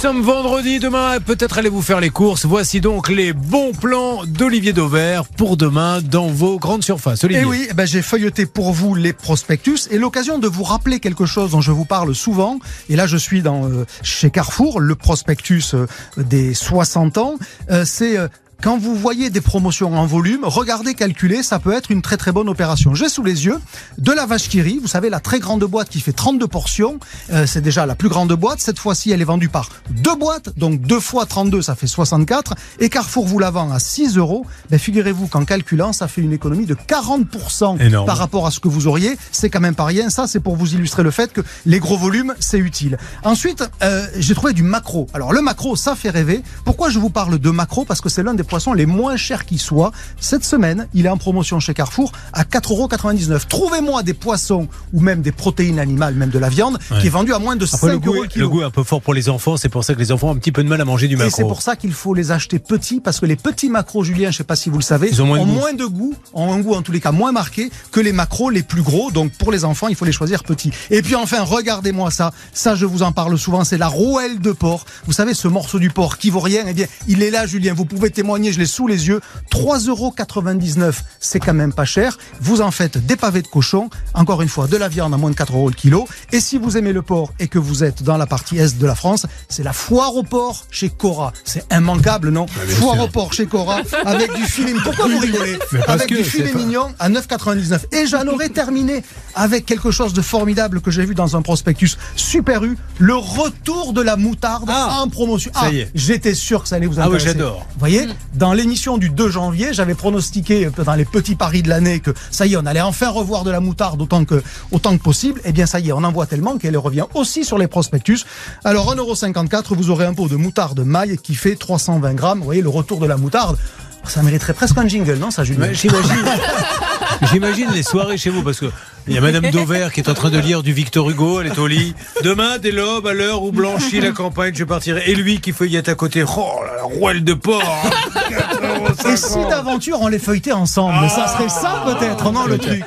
sommes vendredi, demain peut-être allez vous faire les courses. Voici donc les bons plans d'Olivier Dauvert pour demain dans vos grandes surfaces. Olivier. Et oui, eh ben, j'ai feuilleté pour vous les prospectus et l'occasion de vous rappeler quelque chose dont je vous parle souvent. Et là, je suis dans euh, chez Carrefour, le prospectus euh, des 60 ans. Euh, c'est quand vous voyez des promotions en volume, regardez calculer, ça peut être une très très bonne opération. J'ai sous les yeux de la vache qui rit, vous savez la très grande boîte qui fait 32 portions, euh, c'est déjà la plus grande boîte. Cette fois-ci, elle est vendue par deux boîtes, donc deux fois 32, ça fait 64. Et Carrefour vous la vend à 6 euros. Ben, figurez-vous qu'en calculant, ça fait une économie de 40% Énorme. par rapport à ce que vous auriez. C'est quand même pas rien. Ça, c'est pour vous illustrer le fait que les gros volumes, c'est utile. Ensuite, euh, j'ai trouvé du macro. Alors le macro, ça fait rêver. Pourquoi je vous parle de macro? Parce que c'est l'un des poissons les moins chers qui soit. Cette semaine, il est en promotion chez Carrefour à 4,99€. Trouvez-moi des poissons ou même des protéines animales, même de la viande, qui est vendu à moins de 5 Après, le goût, euros est- le kilo. le goût est un peu fort pour les enfants, c'est pour ça que les enfants ont un petit peu de mal à manger du Et c'est macro. pour ça qu'il faut les acheter petits, parce que les petits macros, Julien, je sais pas si vous le savez, Ils ont moins de goût. de goût, ont un goût en tous les cas moins marqué que les macros les plus gros. Donc pour les enfants, il faut les choisir petits. Et puis enfin, regardez-moi ça. Ça, je vous en parle souvent. C'est la rouelle de porc. Vous savez, ce morceau du porc qui vaut rien. Eh bien, il est là, Julien. Vous pouvez témoigner. Je l'ai sous les yeux. 3,99€. C'est quand même pas cher. Vous en faites des pavés de cochon. Encore une fois, de la viande à moins de 4 euros le kilo. Et si vous aimez le porc et que vous êtes dans la partie est de la France, c'est la foire au porc chez Cora. C'est immanquable, non bien Foire sûr. au porc chez Cora avec du filet. Pourquoi vous rigolez Avec que du filet pas- mignon à 9,99. Et j'en aurais terminé avec quelque chose de formidable que j'ai vu dans un prospectus Super U, le retour de la moutarde Ah, en promotion. ça y est. J'étais sûr que ça allait vous Ah oui, intéresser. j'adore. Vous voyez, dans l'émission du 2 janvier, j'avais pronostiqué dans les petits paris de l'année que ça y est, on allait enfin revoir de la moutarde autant que, autant que possible. Eh bien, ça y est, on en voit tellement qu'elle revient aussi sur les prospectus. Alors, 1,54€, vous aurez un pot de moutarde maille qui fait 320 grammes. Vous voyez, le retour de la moutarde. Ça mériterait presque un jingle, non, ça, Julien J'imagine. J'imagine les soirées chez vous parce que il y a Madame Dauvert qui est en train de lire du Victor Hugo, elle est au lit. Demain, dès l'aube, à l'heure où blanchit la campagne, je partirai. Et lui qui feuillette à côté. Oh, la rouelle de porc. hein. Et si d'aventure on les feuilletait ensemble, ça serait ça peut-être, non le truc?